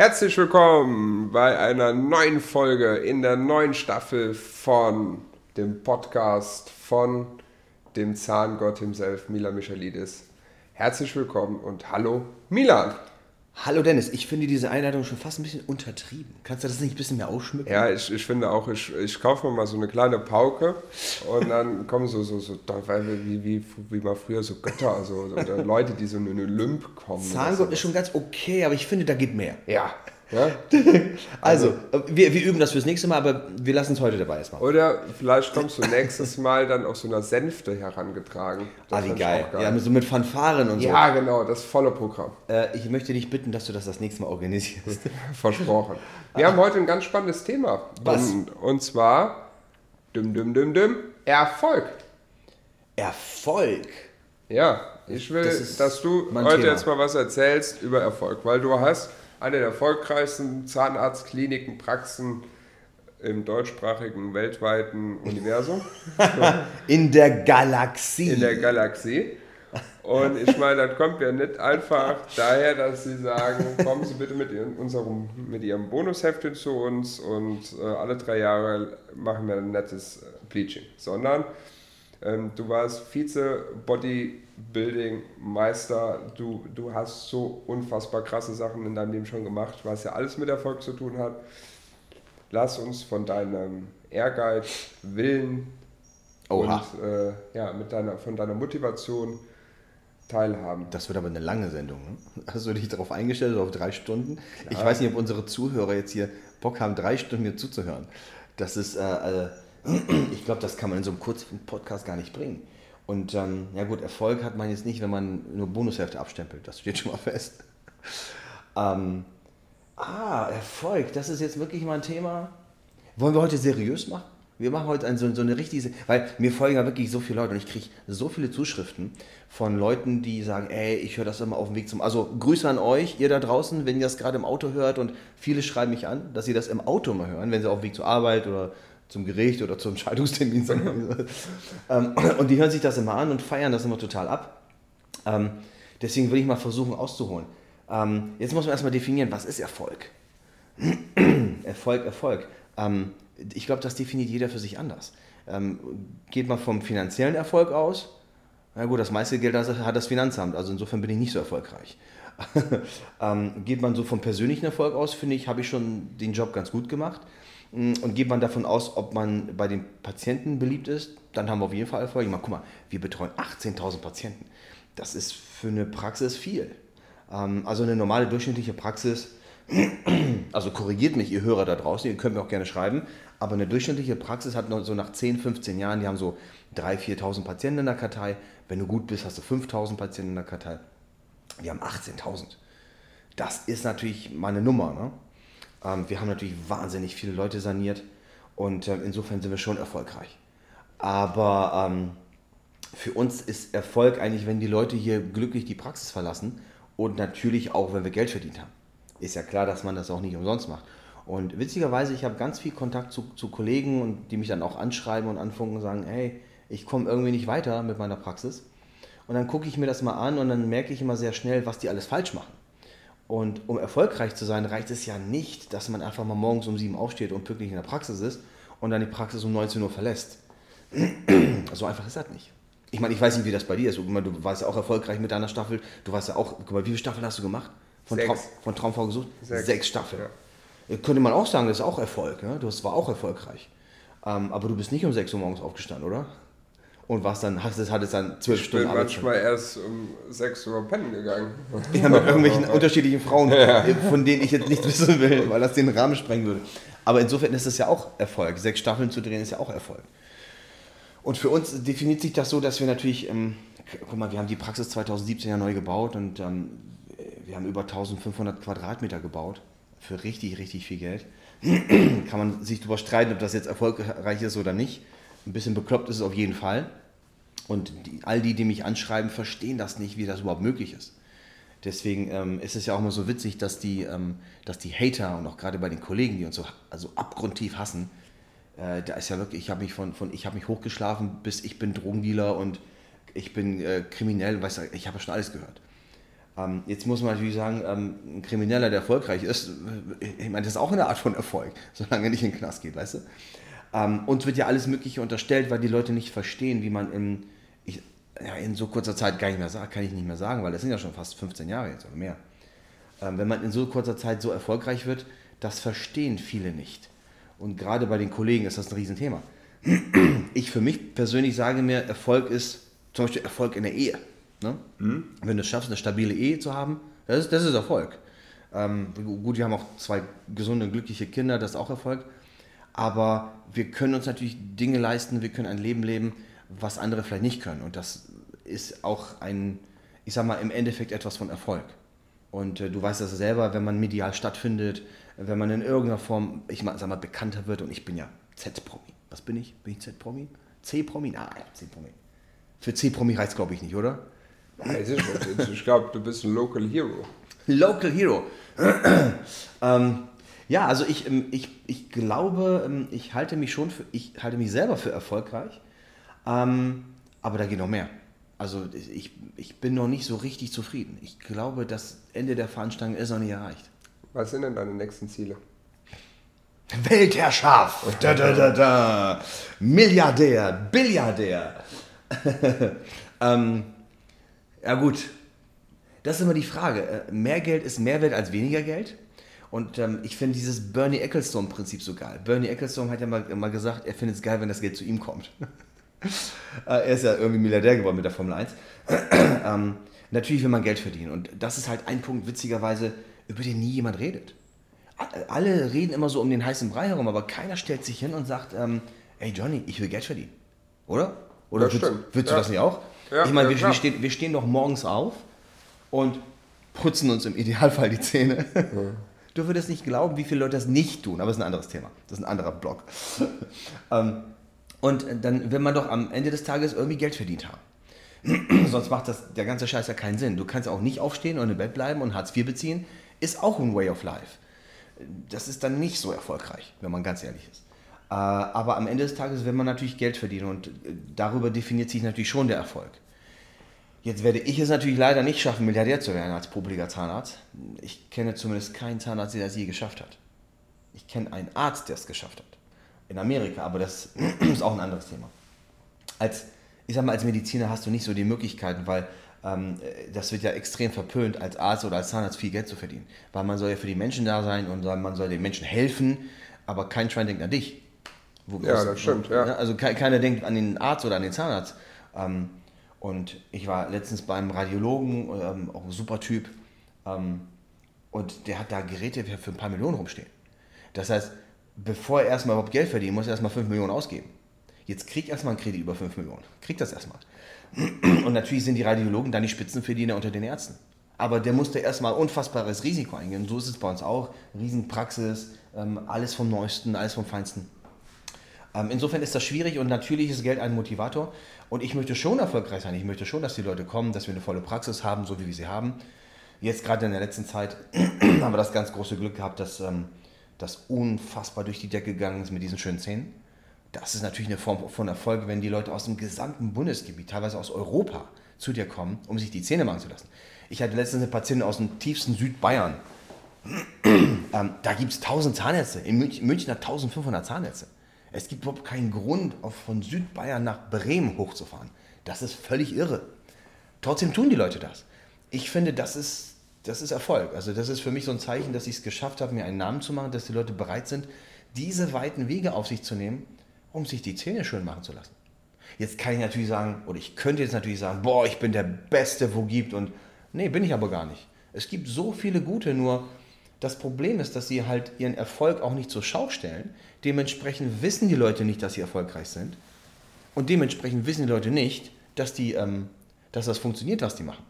Herzlich willkommen bei einer neuen Folge in der neuen Staffel von dem Podcast von dem Zahngott himself, Milan Michalidis. Herzlich willkommen und hallo Milan. Hallo Dennis, ich finde diese Einleitung schon fast ein bisschen untertrieben. Kannst du das nicht ein bisschen mehr ausschmücken? Ja, ich, ich finde auch, ich, ich kaufe mir mal so eine kleine Pauke und dann kommen so, so, so wie, wie, wie mal früher so Götter also, oder Leute, die so in eine Olymp kommen. Zahngott ist schon ganz okay, aber ich finde, da geht mehr. Ja, ja? Also, also wir, wir, üben das fürs nächste Mal, aber wir lassen es heute dabei erstmal. Oder vielleicht kommst du nächstes Mal dann auf so einer Sänfte herangetragen. Das ah, wie geil. geil. Ja, so mit Fanfaren und so. Ja, genau, das volle Programm. Äh, ich möchte dich bitten, dass du das das nächste Mal organisierst. Versprochen. Wir haben heute ein ganz spannendes Thema. Was? Und, und zwar, düm, düm, düm, düm, Erfolg. Erfolg? Ja, ich will, das dass du heute Thema. jetzt mal was erzählst über Erfolg, weil du hast eine der erfolgreichsten Zahnarztkliniken, Praxen im deutschsprachigen weltweiten Universum. In der Galaxie. In der Galaxie. Und ich meine, das kommt ja nicht einfach daher, dass sie sagen, kommen Sie bitte mit, ihrem, unserem, mit Ihrem Bonusheft zu uns und äh, alle drei Jahre machen wir ein nettes äh, Bleaching, sondern ähm, du warst Vize-Body Building-Meister, du, du hast so unfassbar krasse Sachen in deinem Leben schon gemacht, was ja alles mit Erfolg zu tun hat. Lass uns von deinem Ehrgeiz, Willen Oha. und äh, ja, mit deiner, von deiner Motivation teilhaben. Das wird aber eine lange Sendung. Ne? Hast du dich darauf eingestellt, auf drei Stunden? Ja. Ich weiß nicht, ob unsere Zuhörer jetzt hier Bock haben, drei Stunden mir zuzuhören. Das ist, äh, äh ich glaube, das kann man in so einem kurzen Podcast gar nicht bringen. Und ähm, ja gut, Erfolg hat man jetzt nicht, wenn man nur Bonushefte abstempelt. Das steht schon mal fest. ähm, ah, Erfolg, das ist jetzt wirklich mal ein Thema. Wollen wir heute seriös machen? Wir machen heute ein, so, so, eine richtige, weil mir folgen ja wirklich so viele Leute und ich kriege so viele Zuschriften von Leuten, die sagen, ey, ich höre das immer auf dem Weg zum, also Grüße an euch, ihr da draußen, wenn ihr das gerade im Auto hört und viele schreiben mich an, dass sie das im Auto mal hören, wenn sie auf dem Weg zur Arbeit oder zum Gericht oder zum Scheidungstermin. ähm, und die hören sich das immer an und feiern das immer total ab. Ähm, deswegen will ich mal versuchen auszuholen. Ähm, jetzt muss man erstmal definieren, was ist Erfolg? Erfolg, Erfolg. Ähm, ich glaube, das definiert jeder für sich anders. Geht man vom finanziellen Erfolg aus? Na gut, das meiste Geld hat das Finanzamt, also insofern bin ich nicht so erfolgreich. Geht man so vom persönlichen Erfolg aus, finde ich, habe ich schon den Job ganz gut gemacht. Mm, und geht man davon aus, ob man bei den Patienten beliebt ist, dann haben wir auf jeden Fall Erfolg. Ich meine, guck mal, wir betreuen 18.000 Patienten. Das ist für eine Praxis viel. Ähm, also eine normale durchschnittliche Praxis, also korrigiert mich, ihr Hörer da draußen, ihr könnt mir auch gerne schreiben, aber eine durchschnittliche Praxis hat so nach 10, 15 Jahren, die haben so 3.000, 4.000 Patienten in der Kartei. Wenn du gut bist, hast du 5.000 Patienten in der Kartei. Wir haben 18.000. Das ist natürlich mal eine Nummer. Ne? Ähm, wir haben natürlich wahnsinnig viele Leute saniert und äh, insofern sind wir schon erfolgreich. Aber ähm, für uns ist Erfolg eigentlich, wenn die Leute hier glücklich die Praxis verlassen und natürlich auch, wenn wir Geld verdient haben. Ist ja klar, dass man das auch nicht umsonst macht. Und witzigerweise, ich habe ganz viel Kontakt zu, zu Kollegen und die mich dann auch anschreiben und anfunken und sagen, hey, ich komme irgendwie nicht weiter mit meiner Praxis. Und dann gucke ich mir das mal an und dann merke ich immer sehr schnell, was die alles falsch machen. Und um erfolgreich zu sein, reicht es ja nicht, dass man einfach mal morgens um sieben aufsteht und pünktlich in der Praxis ist und dann die Praxis um 19 Uhr verlässt. so einfach ist das nicht. Ich meine, ich weiß nicht, wie das bei dir ist. Du warst ja auch erfolgreich mit deiner Staffel. Du warst ja auch, guck mal, wie viele Staffeln hast du gemacht? Von, Traum, von Traumfrau gesucht? Sechs, Sechs Staffeln. Ja. Könnte man auch sagen, das ist auch Erfolg. Ja? Das war auch erfolgreich. Ähm, aber du bist nicht um 6 Uhr morgens aufgestanden, oder? Und was dann, hat es, hat es dann zwölf Stunden Ich bin manchmal erst um 6 Uhr pennen gegangen. Ja, mit irgendwelchen unterschiedlichen Frauen, ja. von denen ich jetzt nicht wissen will, weil das den Rahmen sprengen würde. Aber insofern ist es ja auch Erfolg. Sechs Staffeln zu drehen ist ja auch Erfolg. Und für uns definiert sich das so, dass wir natürlich, ähm, guck mal, wir haben die Praxis 2017 ja neu gebaut und ähm, wir haben über 1500 Quadratmeter gebaut. Für richtig, richtig viel Geld. Kann man sich darüber streiten, ob das jetzt erfolgreich ist oder nicht. Ein bisschen bekloppt ist es auf jeden Fall. Und die, all die, die mich anschreiben, verstehen das nicht, wie das überhaupt möglich ist. Deswegen ähm, ist es ja auch immer so witzig, dass die, ähm, dass die Hater und auch gerade bei den Kollegen, die uns so also abgrundtief hassen, äh, da ist ja wirklich, ich habe mich von, von ich mich hochgeschlafen bis ich bin Drogendealer und ich bin äh, kriminell, weißt du, ich habe ja schon alles gehört. Ähm, jetzt muss man natürlich sagen, ähm, ein Krimineller, der erfolgreich ist, ich meine, das ist auch eine Art von Erfolg, solange er nicht in den Knast geht, weißt du? Ähm, uns wird ja alles Mögliche unterstellt, weil die Leute nicht verstehen, wie man in, ich, ja, in so kurzer Zeit gar nicht mehr sagt, kann ich nicht mehr sagen, weil das sind ja schon fast 15 Jahre jetzt oder mehr. Ähm, wenn man in so kurzer Zeit so erfolgreich wird, das verstehen viele nicht. Und gerade bei den Kollegen ist das ein Riesenthema. Ich für mich persönlich sage mir, Erfolg ist zum Beispiel Erfolg in der Ehe. Ne? Mhm. Wenn du es schaffst, eine stabile Ehe zu haben, das ist, das ist Erfolg. Ähm, gut, wir haben auch zwei gesunde, glückliche Kinder, das ist auch Erfolg. Aber wir können uns natürlich Dinge leisten, wir können ein Leben leben, was andere vielleicht nicht können. Und das ist auch ein, ich sag mal, im Endeffekt etwas von Erfolg. Und äh, du weißt das selber, wenn man medial stattfindet, wenn man in irgendeiner Form, ich sag mal, bekannter wird und ich bin ja Z-Promi. Was bin ich? Bin ich Z-Promi? C-Promi? Nein, C-Promi. Für C-Promi reicht es, glaube ich, nicht, oder? Ich glaube, du bist ein Local Hero. Local Hero. ähm, ja, also ich, ähm, ich, ich glaube, ähm, ich halte mich schon für, ich halte mich selber für erfolgreich, ähm, aber da geht noch mehr. Also ich, ich bin noch nicht so richtig zufrieden. Ich glaube, das Ende der Fahnenstange ist noch nicht erreicht. Was sind denn deine nächsten Ziele? Weltherrschaft, da, da, da, da. Milliardär, Billiardär. ähm, ja gut, das ist immer die Frage. Äh, mehr Geld ist mehr wert als weniger Geld. Und ähm, ich finde dieses Bernie Ecclestone-Prinzip so geil. Bernie Ecclestone hat ja mal, mal gesagt, er findet es geil, wenn das Geld zu ihm kommt. Äh, er ist ja irgendwie Milliardär geworden mit der Formel 1. ähm, natürlich will man Geld verdienen. Und das ist halt ein Punkt, witzigerweise, über den nie jemand redet. Alle reden immer so um den heißen Brei herum, aber keiner stellt sich hin und sagt, ähm, ey Johnny, ich will Geld verdienen. Oder? Oder das willst, willst du das nicht auch? Ja, ich meine, ja, wir, wir, stehen, wir stehen doch morgens auf und putzen uns im Idealfall die Zähne. Du würdest nicht glauben, wie viele Leute das nicht tun, aber das ist ein anderes Thema. Das ist ein anderer Blog. ähm, und dann will man doch am Ende des Tages irgendwie Geld verdient haben. Sonst macht das, der ganze Scheiß ja keinen Sinn. Du kannst auch nicht aufstehen und im Bett bleiben und Hartz IV beziehen. Ist auch ein Way of Life. Das ist dann nicht so erfolgreich, wenn man ganz ehrlich ist. Äh, aber am Ende des Tages will man natürlich Geld verdienen und äh, darüber definiert sich natürlich schon der Erfolg. Jetzt werde ich es natürlich leider nicht schaffen, Milliardär zu werden als publiker Zahnarzt. Ich kenne zumindest keinen Zahnarzt, der das je geschafft hat. Ich kenne einen Arzt, der es geschafft hat. In Amerika, aber das ist auch ein anderes Thema. Als, ich sag mal, als Mediziner hast du nicht so die Möglichkeiten, weil ähm, das wird ja extrem verpönt, als Arzt oder als Zahnarzt viel Geld zu verdienen. Weil man soll ja für die Menschen da sein und man soll den Menschen helfen, aber kein Schwein denkt an dich. Wo, Ja, das stimmt, ja. Also ke- keiner denkt an den Arzt oder an den Zahnarzt. Ähm, und ich war letztens beim Radiologen, ähm, auch ein super Typ, ähm, und der hat da Geräte für ein paar Millionen rumstehen. Das heißt, bevor er erstmal überhaupt Geld verdient, muss er erstmal 5 Millionen ausgeben. Jetzt kriegt erstmal einen Kredit über 5 Millionen. Kriegt das erstmal. Und natürlich sind die Radiologen dann die Spitzenverdiener unter den Ärzten. Aber der musste erstmal unfassbares Risiko eingehen. So ist es bei uns auch. Riesenpraxis, ähm, alles vom Neuesten, alles vom Feinsten. Ähm, insofern ist das schwierig und natürlich ist Geld ein Motivator. Und ich möchte schon erfolgreich sein. Ich möchte schon, dass die Leute kommen, dass wir eine volle Praxis haben, so wie wir sie haben. Jetzt gerade in der letzten Zeit haben wir das ganz große Glück gehabt, dass ähm, das unfassbar durch die Decke gegangen ist mit diesen schönen Zähnen. Das ist natürlich eine Form von Erfolg, wenn die Leute aus dem gesamten Bundesgebiet, teilweise aus Europa, zu dir kommen, um sich die Zähne machen zu lassen. Ich hatte letztens eine Patientin aus dem tiefsten Südbayern. Ähm, da gibt es 1000 Zahnärzte. In München, München hat 1500 Zahnärzte. Es gibt überhaupt keinen Grund, von Südbayern nach Bremen hochzufahren. Das ist völlig irre. Trotzdem tun die Leute das. Ich finde, das ist, das ist Erfolg. Also das ist für mich so ein Zeichen, dass ich es geschafft habe, mir einen Namen zu machen, dass die Leute bereit sind, diese weiten Wege auf sich zu nehmen, um sich die Zähne schön machen zu lassen. Jetzt kann ich natürlich sagen, oder ich könnte jetzt natürlich sagen, boah, ich bin der Beste, wo gibt und nee, bin ich aber gar nicht. Es gibt so viele gute, nur das Problem ist, dass sie halt ihren Erfolg auch nicht zur Schau stellen. Dementsprechend wissen die Leute nicht, dass sie erfolgreich sind. Und dementsprechend wissen die Leute nicht, dass, die, ähm, dass das funktioniert, was die machen.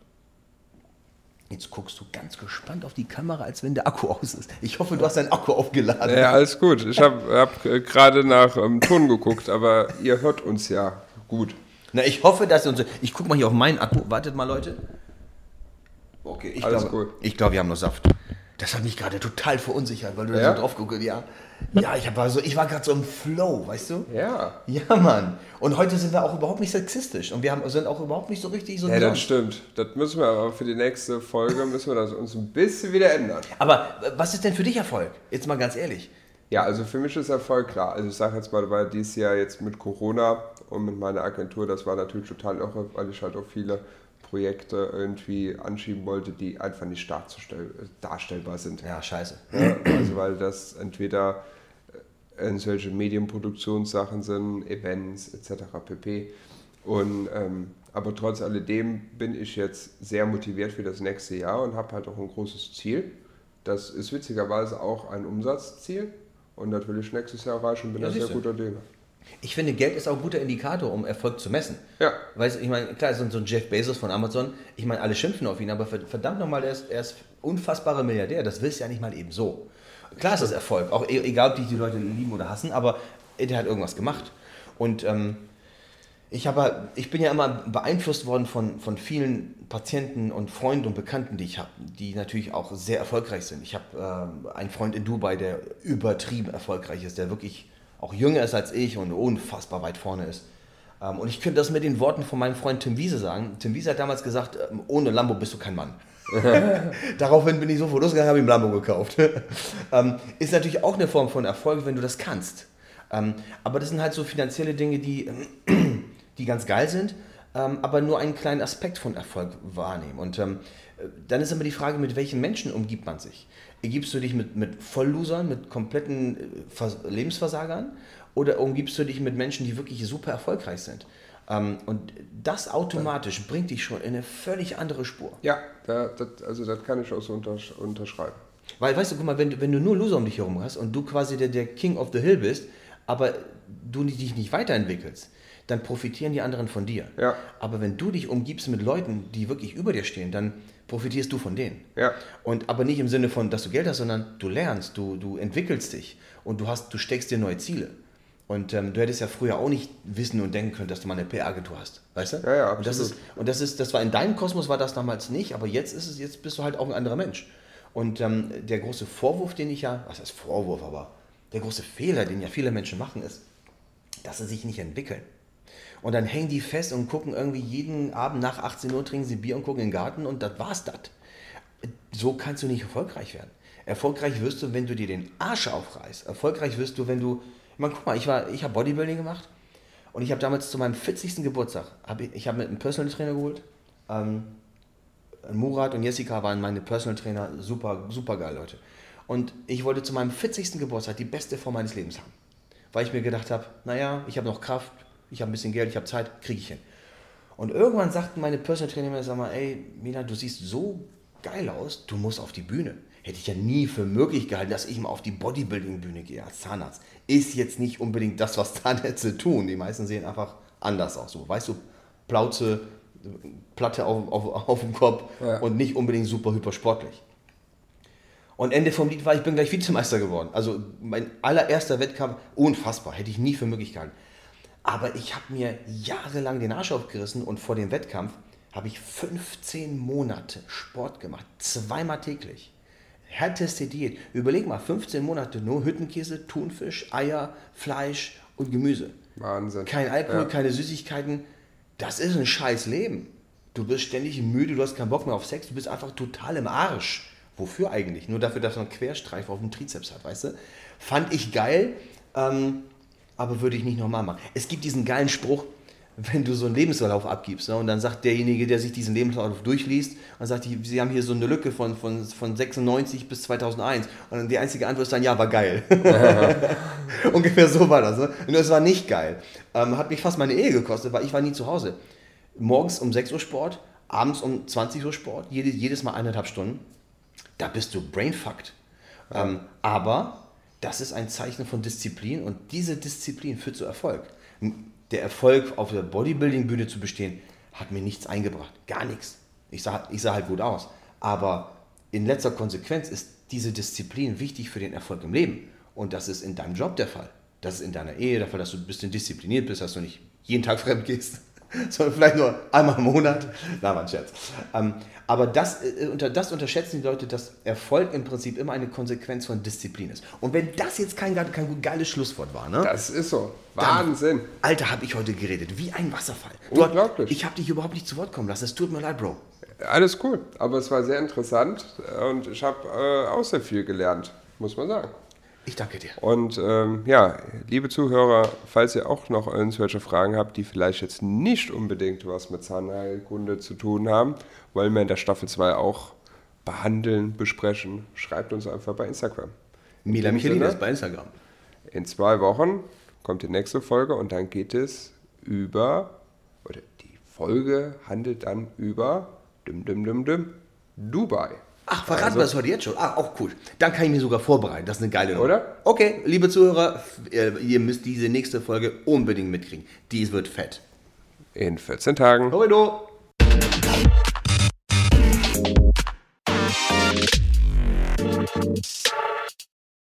Jetzt guckst du ganz gespannt auf die Kamera, als wenn der Akku aus ist. Ich hoffe, du hast deinen Akku aufgeladen. Ja, alles gut. Ich habe hab gerade nach ähm, Ton geguckt, aber ihr hört uns ja gut. Na, ich hoffe, dass ihr uns. Ich guck mal hier auf meinen Akku. Wartet mal, Leute. Okay, ich Alles glaube, gut. ich glaube, wir haben noch Saft. Das hat mich gerade total verunsichert, weil du Ja? da so drauf guckst. Ja, ja ich war, so, ich war gerade so im Flow, weißt du? Ja. Ja, Mann. Und heute sind wir auch überhaupt nicht sexistisch und wir haben, sind auch überhaupt nicht so richtig so. Ja, das stimmt. Das müssen wir aber für die nächste Folge müssen wir das uns ein bisschen wieder ändern. Aber äh, was ist denn für dich Erfolg? Jetzt mal ganz ehrlich. Ja, also für mich ist Erfolg klar. Also ich sage jetzt mal, weil dieses Jahr jetzt mit Corona und mit meiner Agentur, das war natürlich total irre, weil ich halt auch viele Projekte irgendwie anschieben wollte, die einfach nicht darzustell darstellbar sind. Ja, scheiße. Ja, also weil das entweder äh, irgendwelche Medienproduktionssachen sind, Events etc. pp. Und ähm, aber trotz alledem bin ich jetzt sehr motiviert für das nächste Jahr und habe halt auch ein großes Ziel. Das ist witzigerweise auch ein Umsatzziel und das will ich nächstes Jahr erreichen und bin Ja, da sehr guter Dinge. Ich finde, Geld ist auch ein guter Indikator, um Erfolg zu messen. Ja, Weißt du, ich meine, klar, so, ein Jeff Bezos von Amazon, ich meine, alle schimpfen auf ihn, aber verdammt nochmal, er ist, er ist unfassbarer Milliardär. Das willst du ja nicht mal eben so. Klar ist das Erfolg, auch e- egal, ob dich die Leute lieben oder hassen, aber der hat irgendwas gemacht. Und ähm, ich, habe, ich bin ja immer beeinflusst worden von, von vielen Patienten und Freunden und Bekannten, die ich habe, die natürlich auch sehr erfolgreich sind. Ich habe ähm, einen Freund in Dubai, der übertrieben erfolgreich ist, der wirklich auch jünger ist als ich und unfassbar weit vorne ist. Ähm, und ich könnte das mit den Worten von meinem Freund Tim Wiese sagen. Tim Wiese hat damals gesagt, ähm, ohne Lambo bist du kein Mann. Daraufhin bin ich so losgegangen, habe ihm Lambo gekauft. ähm, ist natürlich auch eine Form von Erfolg, wenn du das kannst. Aber das sind halt so finanzielle Dinge, die, die ganz geil sind, aber nur einen kleinen Aspekt von Erfolg wahrnehmen. Und dann ist immer die Frage, mit welchen Menschen umgibt man sich? Umgibst du dich mit, mit Volllosern, mit kompletten äh, Vers Lebensversagern oder umgibst du dich mit Menschen, die wirklich super erfolgreich sind? Ähm, und das automatisch bringt dich schon in eine völlig andere Spur. ja, da, das, also das kann ich auch so untersch unterschreiben. Weil, weißt du, guck mal, wenn, du- wenn du nur Loser um dich herum hast und du quasi der, der King of the Hill bist, aber du dich nicht weiterentwickelst, dann profitieren die anderen von dir. Ja. Aber wenn du dich umgibst mit Leuten, die wirklich über dir stehen, dann profitierst du von denen. Ja. Und aber nicht im Sinne von, dass du Geld hast, sondern du lernst, du, du entwickelst dich und du hast, du steckst dir neue Ziele. Und ähm, du hättest ja früher auch nicht wissen und denken können, dass du mal eine PR-Agentur hast, weißt du? Ja, ja, Und das ist, absolut. und das ist, das war in deinem Kosmos war das damals nicht, aber jetzt ist es, jetzt bist du halt auch ein anderer Mensch. Und ähm, der große Vorwurf, den ich ja, was heißt Vorwurf, aber der große Fehler, den ja viele Menschen machen, ist, dass sie sich nicht entwickeln. Und dann hängen die fest und gucken irgendwie jeden Abend nach 18 Uhr, trinken sie Bier und gucken in den Garten und das war's das. So kannst du nicht erfolgreich werden. Erfolgreich wirst du, wenn du dir den Arsch aufreißt. Erfolgreich wirst du, wenn du. Ich meine, guck mal, ich, ich habe Bodybuilding gemacht und ich habe damals zu meinem 40. Geburtstag, hab ich, ich habe mit einem Personal Trainer geholt. Ähm, Murat und Jessica waren meine Personal Trainer, super, super geil, Leute. Und ich wollte zu meinem 40. Geburtstag die beste Form meines Lebens haben. Weil ich mir gedacht habe, naja, ich habe noch Kraft, ich habe ein bisschen Geld, ich habe Zeit, kriege ich hin. Und irgendwann sagten meine Personal Trainer mir, sag mal, ey, Mina, du siehst so geil aus, du musst auf die Bühne. Hätte ich ja nie für möglich gehalten, dass ich mal auf die Bodybuilding-Bühne gehe als Zahnarzt. Ist jetzt nicht unbedingt das, was Zahnärzte tun. Die meisten sehen einfach anders aus. So, weißt du, Plauze, Platte auf, auf, auf dem Kopf Ja. und nicht unbedingt super hyper sportlich. Und Ende vom Lied war, ich bin gleich Vizemeister geworden. Also mein allererster Wettkampf, unfassbar, hätte ich nie für möglich gehalten. Aber ich habe mir jahrelang den Arsch aufgerissen und vor dem Wettkampf habe ich 15 Monate Sport gemacht, zweimal täglich. Härteste Diät. Überleg mal, 15 Monate nur Hüttenkäse, Thunfisch, Eier, Fleisch und Gemüse. Wahnsinn. Kein Alkohol, Ja. keine Süßigkeiten. Das ist ein scheiß Leben. Du bist ständig müde, du hast keinen Bock mehr auf Sex, du bist einfach total im Arsch. Wofür eigentlich? Nur dafür, dass man einen Querstreif auf dem Trizeps hat, weißt du? Fand ich geil, ähm, aber würde ich nicht nochmal machen. Es gibt diesen geilen Spruch, wenn du so einen Lebenslauf abgibst ne, und dann sagt derjenige, der sich diesen Lebenslauf durchliest und sagt, die- sie haben hier so eine Lücke von, von, von 96 bis 2001 und dann die einzige Antwort ist dann, ja, war geil. Ungefähr so war das. Ne? Und es war nicht geil. Ähm, hat mich fast meine Ehe gekostet, weil ich war nie zu Hause. Morgens um 6 Uhr Sport, abends um 20 Uhr Sport, jede, jedes Mal eineinhalb Stunden. Da bist du brainfucked. Ähm, aber das ist ein Zeichen von Disziplin und diese Disziplin führt zu Erfolg. Der Erfolg auf der Bodybuilding-Bühne zu bestehen, hat mir nichts eingebracht. Gar nichts. Ich sah, ich sah halt gut aus. Aber in letzter Konsequenz ist diese Disziplin wichtig für den Erfolg im Leben. Und das ist in deinem Job der Fall. Das ist in deiner Ehe der Fall, dass du ein bisschen diszipliniert bist, dass du nicht jeden Tag fremd gehst. sondern vielleicht nur einmal im Monat. Na, war ein Scherz. Ähm, aber das, äh, unter, das unterschätzen die Leute, dass Erfolg im Prinzip immer eine Konsequenz von Disziplin ist. Und wenn das jetzt kein, kein geiles Schlusswort war, ne? Das ist so. Wahnsinn. Dann, Alter, habe ich heute geredet. Wie ein Wasserfall. Du, Unglaublich. Ich habe dich überhaupt nicht zu Wort kommen lassen. Es tut mir leid, Bro. Alles cool. Aber es war sehr interessant und ich habe äh, auch sehr viel gelernt, muss man sagen. Ich danke dir. Und ähm, ja, liebe Zuhörer, falls ihr auch noch irgendwelche Fragen habt, die vielleicht jetzt nicht unbedingt was mit Zahnheilkunde zu tun haben, wollen wir in der Staffel 2 auch behandeln, besprechen, schreibt uns einfach bei Instagram. Mila Michelin bei Instagram. In zwei Wochen kommt die nächste Folge und dann geht es über, oder die Folge handelt dann über dim, dim, dim, dim, Dubai. Ach, verraten also, wir das heute jetzt schon? Ach, auch cool. Dann kann ich mir sogar vorbereiten. Das ist eine geile Nummer. Oder? Okay, liebe Zuhörer, ihr müsst diese nächste Folge unbedingt mitkriegen. Die wird fett. In 14 Tagen. Horrido!